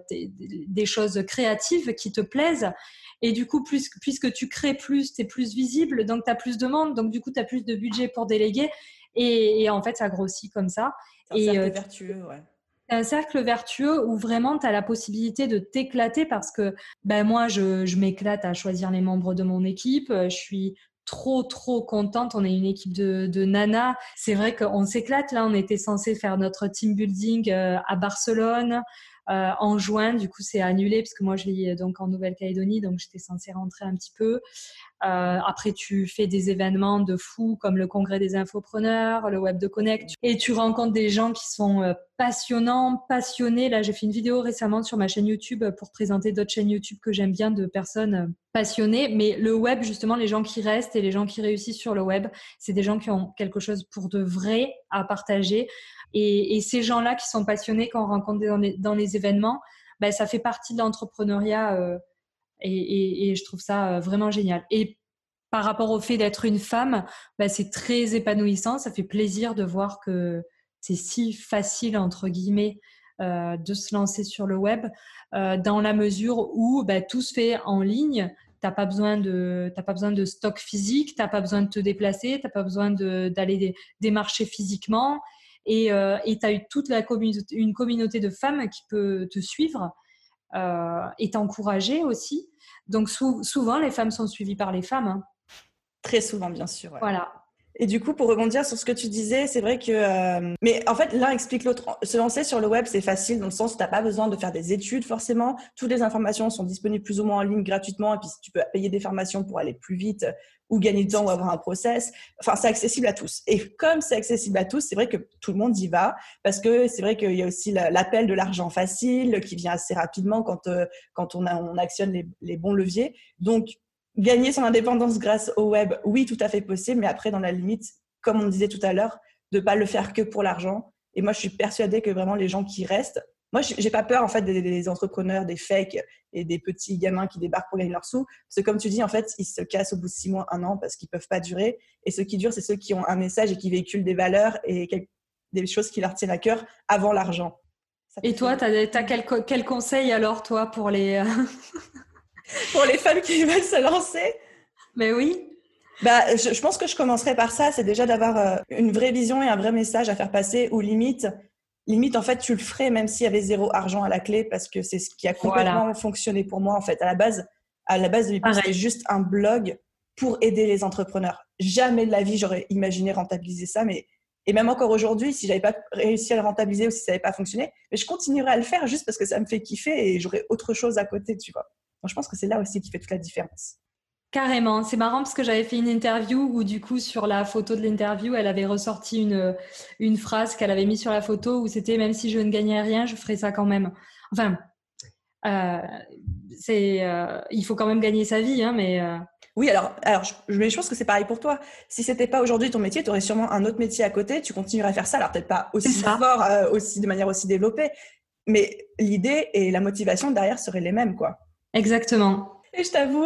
des, choses créatives qui te plaisent. Et du coup, plus, puisque tu crées plus, tu es plus visible. Donc, tu as plus de monde. Donc, du coup, tu as plus de budget pour déléguer. Et, en fait, ça grossit comme ça. C'est vertueux, ouais un cercle vertueux où vraiment tu as la possibilité de t'éclater parce que ben, moi, je, je m'éclate à choisir les membres de mon équipe. Je suis trop, trop contente. On est une équipe de, de nanas. C'est vrai qu'on s'éclate. Là, on était censé faire notre team building euh, à Barcelone. Euh, en juin, du coup, c'est annulé parce que moi, je vis donc en Nouvelle-Calédonie, donc j'étais censée rentrer un petit peu. Euh, après, tu fais des événements de fou comme le congrès des infopreneurs, le web de Connect, et tu rencontres des gens qui sont euh, passionnants, passionnés. Là, j'ai fait une vidéo récemment sur ma chaîne YouTube pour présenter d'autres chaînes YouTube que j'aime bien de personnes euh, passionnées. Mais le web, justement, les gens qui restent et les gens qui réussissent sur le web, c'est des gens qui ont quelque chose pour de vrai à partager. Et, ces gens-là qui sont passionnés, quand on rencontre dans les, événements, ben, ça fait partie de l'entrepreneuriat. Et, je trouve ça euh, vraiment génial. Et par rapport au fait d'être une femme, bah, c'est très épanouissant. Ça fait plaisir de voir que c'est si facile, entre guillemets, euh, de se lancer sur le web, euh, dans la mesure où bah, tout se fait en ligne. Tu n'as pas, besoin de, pas besoin de stock physique, tu n'as pas besoin de te déplacer, tu n'as pas besoin d'aller démarcher physiquement. Et tu as eu toute la communauté, une communauté de femmes qui peut te suivre euh, est encouragée aussi. Donc souvent, les femmes sont suivies par les femmes. Hein. Très souvent, bien sûr. Voilà. Et du coup, pour rebondir sur ce que tu disais, c'est vrai que... Euh, mais en fait, l'un explique l'autre. Se lancer sur le web, c'est facile dans le sens où tu n'as pas besoin de faire des études forcément. Toutes les informations sont disponibles plus ou moins en ligne gratuitement. Et puis, tu peux payer des formations pour aller plus vite ou gagner du temps ou avoir un process. Enfin, c'est accessible à tous. Et comme c'est accessible à tous, c'est vrai que tout le monde y va parce que c'est vrai qu'il y a aussi l'appel de l'argent facile qui vient assez rapidement quand, euh, quand on, a, on actionne les, les bons leviers. Donc, Gagner son indépendance grâce au web, oui, tout à fait possible, mais après, dans la limite, comme on disait tout à l'heure, de ne pas le faire que pour l'argent. Et moi, je suis persuadée que vraiment les gens qui restent, moi, j'ai pas peur en fait des, entrepreneurs, des fakes et des petits gamins qui débarquent pour gagner leurs sous. Parce que comme tu dis, en fait, ils se cassent au bout de six mois, un an parce qu'ils peuvent pas durer. Et ceux qui durent, c'est ceux qui ont un message et qui véhiculent des valeurs et des choses qui leur tiennent à cœur avant l'argent. Et toi, tu as, quel, quel, conseil alors, toi, pour les, pour les femmes qui veulent se lancer? Mais oui. Bah, je, pense que je commencerai par ça, c'est déjà d'avoir euh, une vraie vision et un vrai message à faire passer, ou limite, limite en fait, tu le ferais même s'il y avait zéro argent à la clé, parce que c'est ce qui a complètement fonctionné pour moi en fait. À la base, à la base de c'était juste un blog pour aider les entrepreneurs. Jamais de la vie j'aurais imaginé rentabiliser ça, mais et même encore aujourd'hui, si j'avais pas réussi à le rentabiliser ou si ça n'avait pas fonctionné, mais je continuerai à le faire juste parce que ça me fait kiffer et j'aurais autre chose à côté, tu vois je pense que c'est là aussi qui fait toute la différence. Carrément, c'est marrant parce que j'avais fait une interview où du coup sur la photo de l'interview, elle avait ressorti une, une phrase qu'elle avait mise sur la photo où c'était même si je ne gagnais rien, je ferais ça quand même. Enfin, euh, c'est, euh, il faut quand même gagner sa vie, hein, mais. Euh, oui, alors, alors je, mais je pense que c'est pareil pour toi. Si c'était pas aujourd'hui ton métier, tu aurais sûrement un autre métier à côté, tu continuerais à faire ça. Alors peut-être pas aussi fort, aussi de manière aussi développée, mais l'idée et la motivation derrière seraient les mêmes, quoi. Exactement. Et je t'avoue,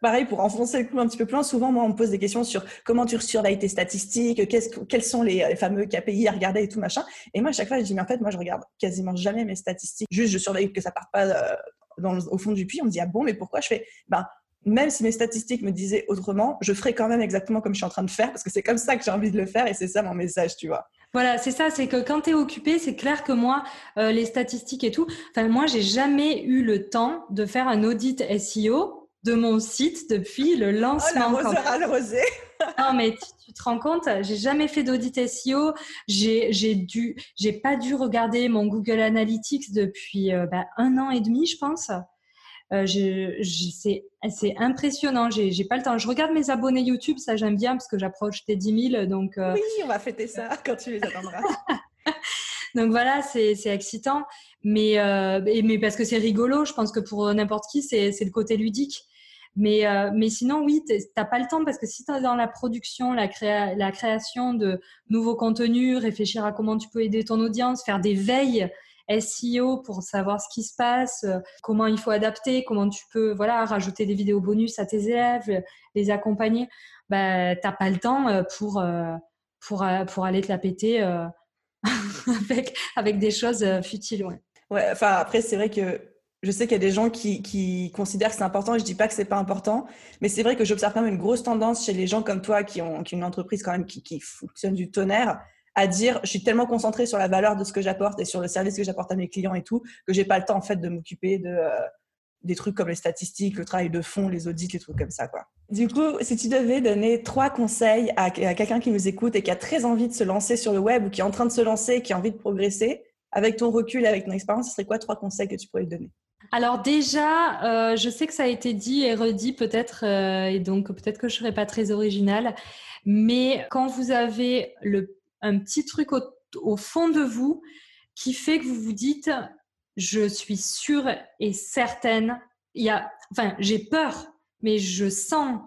pareil, pour enfoncer le clou un petit peu plus loin, souvent, moi, on me pose des questions sur comment tu surveilles tes statistiques, quels sont les, fameux KPI à regarder et tout, machin. Et moi, à chaque fois, je dis, mais en fait, moi, je regarde quasiment jamais mes statistiques. Juste, je surveille que ça parte pas euh, au fond du puits. On me dit, ah bon, mais pourquoi je fais? Ben, même si mes statistiques me disaient autrement, je ferai quand même exactement comme je suis en train de faire parce que c'est comme ça que j'ai envie de le faire et c'est ça mon message, tu vois. Voilà, c'est ça, c'est que quand tu es occupé, c'est clair que moi, euh, les statistiques et tout, enfin, moi, j'ai jamais eu le temps de faire un audit SEO de mon site depuis le lancement. Oh, la à le rosé. non, mais tu, te rends compte, j'ai jamais fait d'audit SEO. J'ai, j'ai dû, j'ai pas dû regarder mon Google Analytics depuis euh, bah, un an et demi, je pense. Euh, c'est impressionnant. J'ai pas le temps. Je regarde mes abonnés YouTube, ça j'aime bien parce que j'approche tes 10 000. Donc, euh, Oui, on va fêter ça quand tu les attendras. donc voilà, c'est excitant. Mais, mais parce que c'est rigolo, je pense que pour n'importe qui, c'est le côté ludique. Mais, mais sinon, oui, tu n'as pas le temps parce que si tu es dans la production, la, créa la création de nouveaux contenus, réfléchir à comment tu peux aider ton audience, faire des veilles SEO pour savoir ce qui se passe, euh, comment il faut adapter, comment tu peux voilà rajouter des vidéos bonus à tes élèves, les accompagner. Bah, n'as pas le temps euh, pour euh, pour pour aller te la péter avec avec des choses futiles. Ouais. Ouais. Après c'est vrai que je sais qu'il y a des gens qui, considèrent que c'est important et je dis pas que c'est pas important, mais c'est vrai que j'observe quand même une grosse tendance chez les gens comme toi qui ont, une entreprise quand même qui, fonctionne du tonnerre à dire je suis tellement concentrée sur la valeur de ce que j'apporte et sur le service que j'apporte à mes clients et tout que j'ai pas le temps en fait de m'occuper de euh, des trucs comme les statistiques, le travail de fond, les audits, les trucs comme ça. Du coup, si tu devais donner trois conseils à, quelqu'un qui nous écoute et qui a très envie de se lancer sur le web ou qui est en train de se lancer, qui a envie de progresser, avec ton recul avec ton expérience, ce serait quoi trois conseils que tu pourrais lui donner? Alors déjà, je sais que ça a été dit et redit peut-être, et donc peut-être que je serai pas très originale, mais quand vous avez le, un petit truc au, fond de vous qui fait que vous vous dites, je suis sûre et certaine, y a, enfin, j'ai peur, mais je sens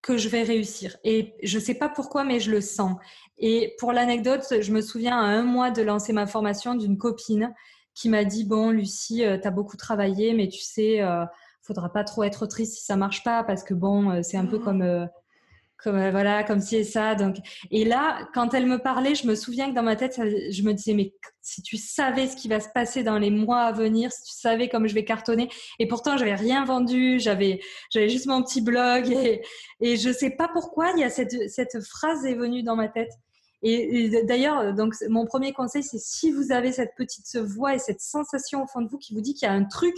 que je vais réussir. Et je ne sais pas pourquoi, mais je le sens. Et pour l'anecdote, je me souviens à un mois de lancer ma formation d'une copine qui m'a dit, bon, Lucie, euh, tu as beaucoup travaillé, mais tu sais, euh, faudra pas trop être triste si ça marche pas, parce que bon, euh, c'est un peu oh. comme... Euh, comme euh, voilà, comme si et ça. Donc, et là, quand elle me parlait, je me souviens que dans ma tête, je me disais, mais si tu savais ce qui va se passer dans les mois à venir, si tu savais comme je vais cartonner. Et pourtant, j'avais rien vendu, j'avais, j'avais juste mon petit blog et, et je sais pas pourquoi, il y a cette, cette phrase est venue dans ma tête. Et, d'ailleurs, donc mon premier conseil, c'est si vous avez cette petite voix et cette sensation au fond de vous qui vous dit qu'il y a un truc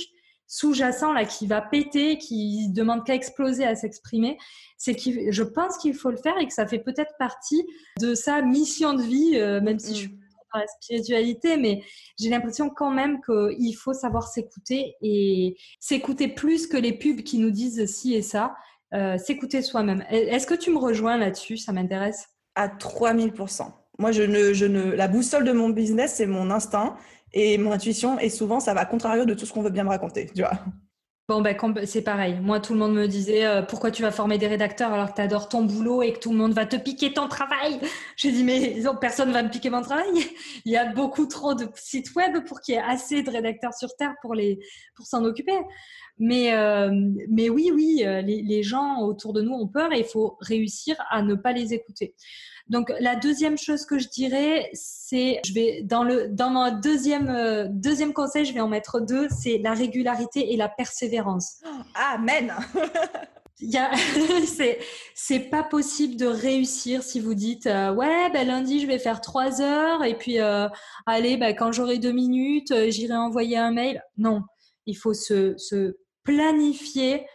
sous-jacent là qui va péter, qui demande qu'à exploser, à s'exprimer, c'est que je pense qu'il faut le faire et que ça fait peut-être partie de sa mission de vie, euh, même si je suis dans la spiritualité, mais j'ai l'impression quand même qu'il faut savoir s'écouter et s'écouter plus que les pubs qui nous disent ci et ça, euh, s'écouter soi-même. Est-ce que tu me rejoins là-dessus? Ça m'intéresse. À 3000%. Moi, je ne, je ne, la boussole de mon business, c'est mon instinct et mon intuition. Et souvent, ça va à contrario de tout ce qu'on veut bien me raconter, tu vois. Bon, ben, c'est pareil. Moi, tout le monde me disait euh, pourquoi tu vas former des rédacteurs alors que tu ton boulot et que tout le monde va te piquer ton travail? J'ai dit, mais personne va me piquer mon travail. Il y a beaucoup trop de sites web pour qu'il y ait assez de rédacteurs sur Terre pour, pour s'en occuper. Mais, euh, mais oui, oui, euh, les, gens autour de nous ont peur et il faut réussir à ne pas les écouter. Donc la deuxième chose que je dirais, c'est, je vais dans le dans mon deuxième euh, deuxième conseil, je vais en mettre deux, c'est la régularité et la persévérance. amen. c'est c'est pas possible de réussir si vous dites euh, ouais ben lundi je vais faire trois heures et puis euh, allez ben, quand j'aurai deux minutes j'irai envoyer un mail non il faut se, se planifier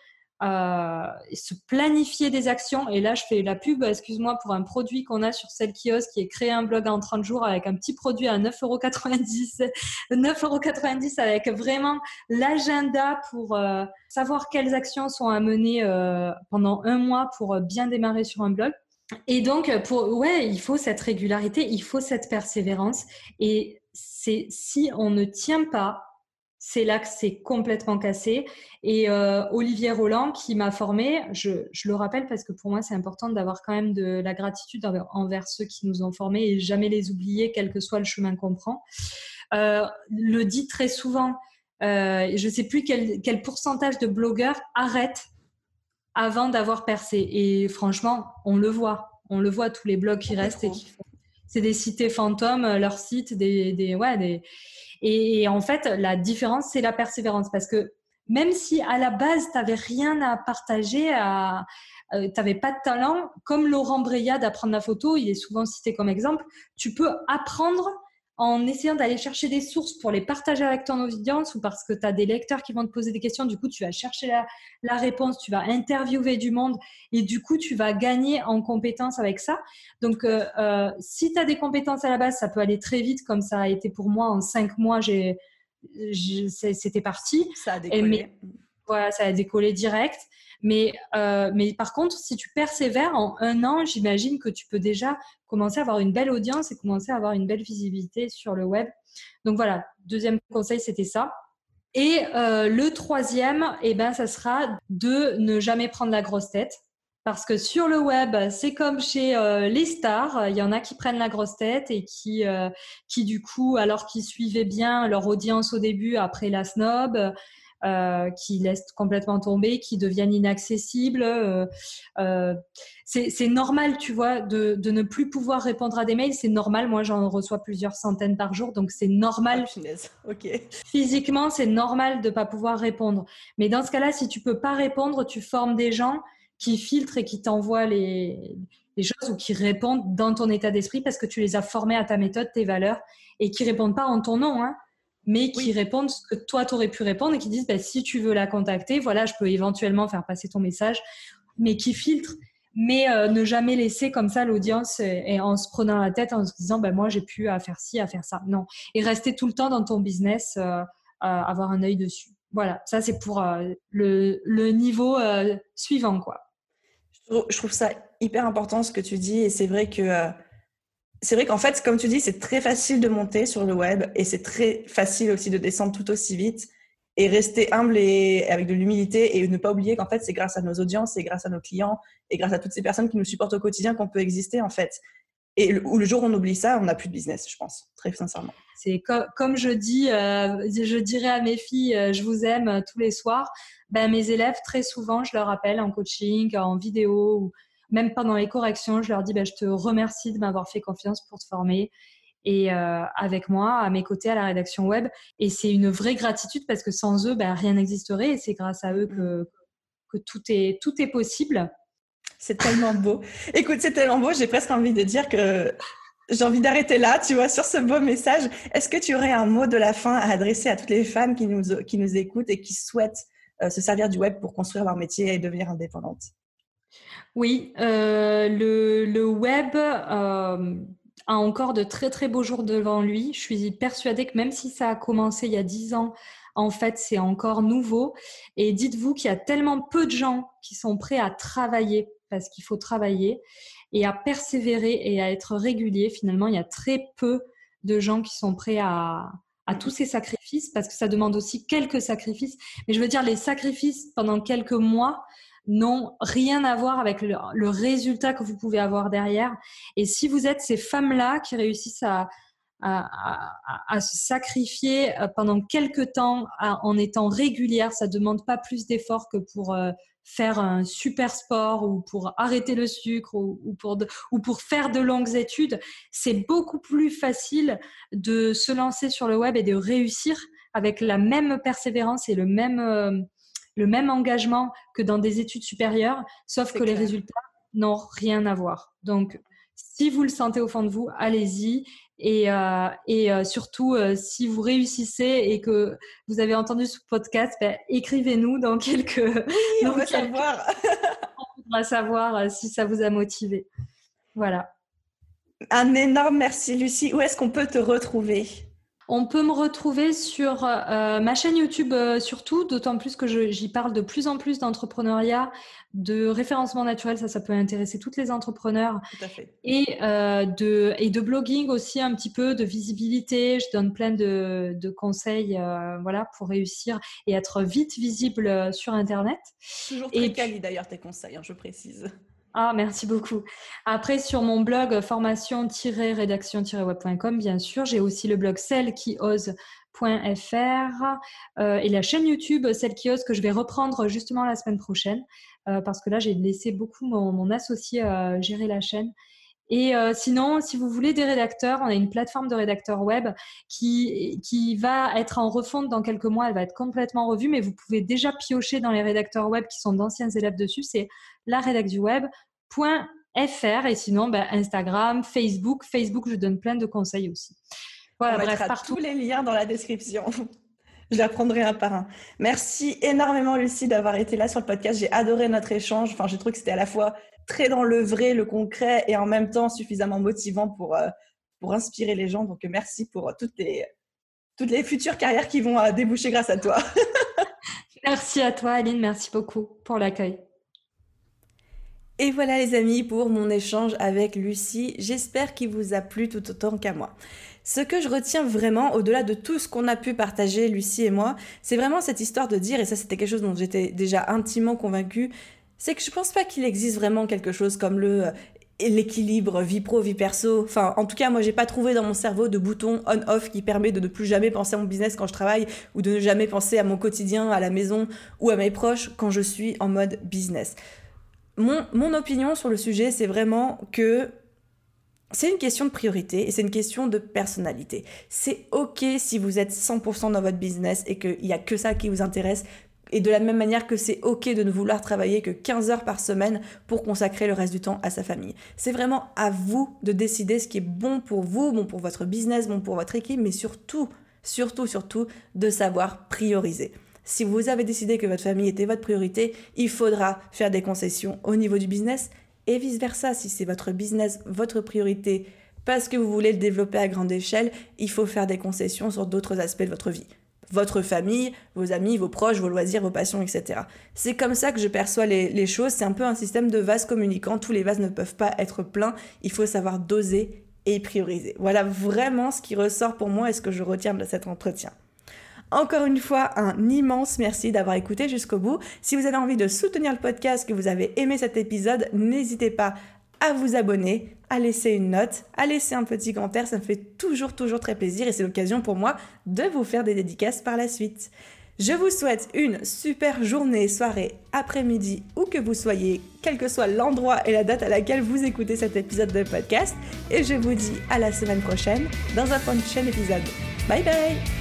se planifier des actions. Et là, je fais la pub, excuse-moi, pour un produit qu'on a sur Celle qui qui est créé un blog en 30 jours avec un petit produit à 9,90 9,90 avec vraiment l'agenda pour euh, savoir quelles actions sont à mener euh, pendant un mois pour bien démarrer sur un blog. Et donc, pour, ouais, il faut cette régularité, il faut cette persévérance. Et c'est si on ne tient pas c'est là que c'est complètement cassé. Et euh, Olivier Roland, qui m'a formé, je, le rappelle parce que pour moi, c'est important d'avoir quand même de la gratitude envers, ceux qui nous ont formés et jamais les oublier, quel que soit le chemin qu'on prend, euh, le dit très souvent. Euh, je ne sais plus quel, quel, pourcentage de blogueurs arrêtent avant d'avoir percé. Et franchement, on le voit. On le voit, tous les blogs qui restent et qui font. C'est des cités fantômes, leurs sites, des, des, ouais, des et, en fait, la différence, c'est la persévérance. Parce que même si à la base, tu n'avais rien à partager, à, euh, tu n'avais pas de talent, comme Laurent Breya d'apprendre la photo, il est souvent cité comme exemple, tu peux apprendre en essayant d'aller chercher des sources pour les partager avec ton audience ou parce que tu as des lecteurs qui vont te poser des questions, du coup tu vas chercher la, réponse, tu vas interviewer du monde et du coup tu vas gagner en compétences avec ça. Donc euh, euh, si tu as des compétences à la base, ça peut aller très vite comme ça a été pour moi en cinq mois, j'ai, c'était parti. Ça a décollé. Ça a décollé direct. Mais, euh, mais par contre, si tu persévères en un an, j'imagine que tu peux déjà commencer à avoir une belle audience et commencer à avoir une belle visibilité sur le web. Donc voilà, deuxième conseil, c'était ça. Et euh, le troisième, eh ben, ça sera de ne jamais prendre la grosse tête. Parce que sur le web, c'est comme chez euh, les stars, il y en a qui prennent la grosse tête et qui, qui du coup, alors qu'ils suivaient bien leur audience au début, après la snob, euh, qui laissent complètement tomber, qui deviennent inaccessibles. Euh, euh, c'est normal, tu vois, de, de, ne plus pouvoir répondre à des mails. C'est normal. Moi, j'en reçois plusieurs centaines par jour, donc c'est normal. Ah, ok. Physiquement, c'est normal de pas pouvoir répondre. Mais dans ce cas-là, si tu peux pas répondre, tu formes des gens qui filtrent et qui t'envoient les, les choses ou qui répondent dans ton état d'esprit parce que tu les as formés à ta méthode, tes valeurs et qui répondent pas en ton nom. Hein mais qui répondent ce que toi, tu aurais pu répondre et qui disent bah, si tu veux la contacter, voilà, je peux éventuellement faire passer ton message, mais qui filtrent. Mais euh, ne jamais laisser comme ça l'audience et, en se prenant la tête en se disant bah, moi, j'ai pu à faire ci, à faire ça. Non. Et rester tout le temps dans ton business, euh, avoir un œil dessus. voilà, ça c'est pour le, le, niveau suivant, quoi. Je trouve ça hyper important ce que tu dis et c'est vrai que c'est vrai qu'en fait, comme tu dis, c'est très facile de monter sur le web et c'est très facile aussi de descendre tout aussi vite et rester humble et avec de l'humilité et ne pas oublier qu'en fait, c'est grâce à nos audiences, c'est grâce à nos clients et grâce à toutes ces personnes qui nous supportent au quotidien qu'on peut exister en fait. Et le, le jour où on oublie ça, on n'a plus de business, je pense, très sincèrement. C'est comme je dis, euh, je dirais à mes filles, euh, je vous aime euh, tous les soirs. Ben, mes élèves, très souvent, je leur rappelle en coaching, en vidéo ou même pendant les corrections, je leur dis, ben, je te remercie de m'avoir fait confiance pour te former et euh, avec moi, à mes côtés, à la rédaction web. Et c'est une vraie gratitude parce que sans eux, ben, rien n'existerait et c'est grâce à eux que, que tout, est, tout est possible. C'est tellement beau. Écoute, c'est tellement beau, j'ai presque envie de dire que j'ai envie d'arrêter là, tu vois, sur ce beau message. Est-ce que tu aurais un mot de la fin à adresser à toutes les femmes qui nous, qui nous écoutent et qui souhaitent euh, se servir du web pour construire leur métier et devenir indépendantes? Oui, euh, le, web euh, a encore de très très beaux jours devant lui. Je suis persuadée que même si ça a commencé il y a dix ans, en fait, c'est encore nouveau. Et dites-vous qu'il y a tellement peu de gens qui sont prêts à travailler parce qu'il faut travailler et à persévérer et à être régulier. Finalement, il y a très peu de gens qui sont prêts à, tous ces sacrifices parce que ça demande aussi quelques sacrifices. Mais je veux dire, les sacrifices pendant quelques mois n'ont rien à voir avec le, résultat que vous pouvez avoir derrière. Et si vous êtes ces femmes-là qui réussissent à, à, se sacrifier euh, pendant quelques temps en étant régulière, ça demande pas plus d'efforts que pour euh, faire un super sport ou pour arrêter le sucre ou, pour, ou pour faire de longues études, c'est beaucoup plus facile de se lancer sur le web et de réussir avec la même persévérance et le même, euh, le même engagement que dans des études supérieures, sauf que les résultats n'ont rien à voir. Donc, si vous le sentez au fond de vous, allez-y. Et, euh, et euh, surtout, euh, si vous réussissez et que vous avez entendu ce podcast, ben, écrivez-nous dans quelques. Oui, on va savoir. on va savoir si ça vous a motivé. Voilà. Un énorme merci, Lucie. Où est-ce qu'on peut te retrouver? On peut me retrouver sur euh, ma chaîne YouTube euh, surtout, d'autant plus que j'y parle de plus en plus d'entrepreneuriat, de référencement naturel, ça, ça peut intéresser toutes les entrepreneurs. Tout à fait. Et, euh, de, et de blogging aussi un petit peu, de visibilité. Je donne plein de, conseils voilà, pour réussir et être vite visible sur Internet. Toujours très et quali d'ailleurs tes conseils, hein, je précise. Ah, merci beaucoup. Après, sur mon blog formation-rédaction-web.com, bien sûr, j'ai aussi le blog celle qui euh, et la chaîne YouTube Celle qui ose que je vais reprendre justement la semaine prochaine euh, parce que là, j'ai laissé beaucoup mon, associé euh, gérer la chaîne. Et sinon, si vous voulez des rédacteurs, on a une plateforme de rédacteurs web qui, qui va être en refonte dans quelques mois. Elle va être complètement revue, mais vous pouvez déjà piocher dans les rédacteurs web qui sont d'anciens élèves dessus. C'est la du web.fr et sinon ben, Instagram, Facebook. Facebook, je donne plein de conseils aussi. Voilà, On bref, partout. tous les liens dans la description. je les prendrai un par un. Merci énormément, Lucie, d'avoir été là sur le podcast. J'ai adoré notre échange. Enfin, j'ai trouvé que c'était à la fois très dans le vrai, le concret et en même temps suffisamment motivant pour, euh, pour inspirer les gens. Donc, merci pour toutes les, toutes les futures carrières qui vont euh, déboucher grâce à toi. merci à toi, Aline. Merci beaucoup pour l'accueil. Et voilà les amis pour mon échange avec Lucie. J'espère qu'il vous a plu tout autant qu'à moi. Ce que je retiens vraiment, au-delà de tout ce qu'on a pu partager, Lucie et moi, c'est vraiment cette histoire de dire, et ça c'était quelque chose dont j'étais déjà intimement convaincue, c'est que je pense pas qu'il existe vraiment quelque chose comme le euh, l'équilibre vie pro vie perso. Enfin en tout cas moi j'ai pas trouvé dans mon cerveau de bouton on off qui permet de ne plus jamais penser à mon business quand je travaille ou de ne jamais penser à mon quotidien à la maison ou à mes proches quand je suis en mode business. Mon, opinion sur le sujet, c'est vraiment que c'est une question de priorité et c'est une question de personnalité. C'est ok si vous êtes 100% dans votre business et qu'il n'y a que ça qui vous intéresse. Et de la même manière que c'est ok de ne vouloir travailler que 15 heures par semaine pour consacrer le reste du temps à sa famille. C'est vraiment à vous de décider ce qui est bon pour vous, bon pour votre business, bon pour votre équipe, mais surtout, surtout, surtout de savoir prioriser. Si vous avez décidé que votre famille était votre priorité, il faudra faire des concessions au niveau du business et vice-versa. Si c'est votre business, votre priorité, parce que vous voulez le développer à grande échelle, il faut faire des concessions sur d'autres aspects de votre vie. votre famille, vos amis, vos proches, vos loisirs, vos passions, etc. C'est comme ça que je perçois les, choses. C'est un peu un système de vases communicants. Tous les vases ne peuvent pas être pleins. Il faut savoir doser et prioriser. Voilà vraiment ce qui ressort pour moi et ce que je retiens de cet entretien. Encore une fois, un immense merci d'avoir écouté jusqu'au bout. Si vous avez envie de soutenir le podcast, que vous avez aimé cet épisode, n'hésitez pas à vous abonner, à laisser une note, à laisser un petit commentaire. Ça me fait toujours, toujours très plaisir et c'est l'occasion pour moi de vous faire des dédicaces par la suite. Je vous souhaite une super journée, soirée, après-midi, où que vous soyez, quel que soit l'endroit et la date à laquelle vous écoutez cet épisode de podcast. Et je vous dis à la semaine prochaine dans un prochain épisode. Bye bye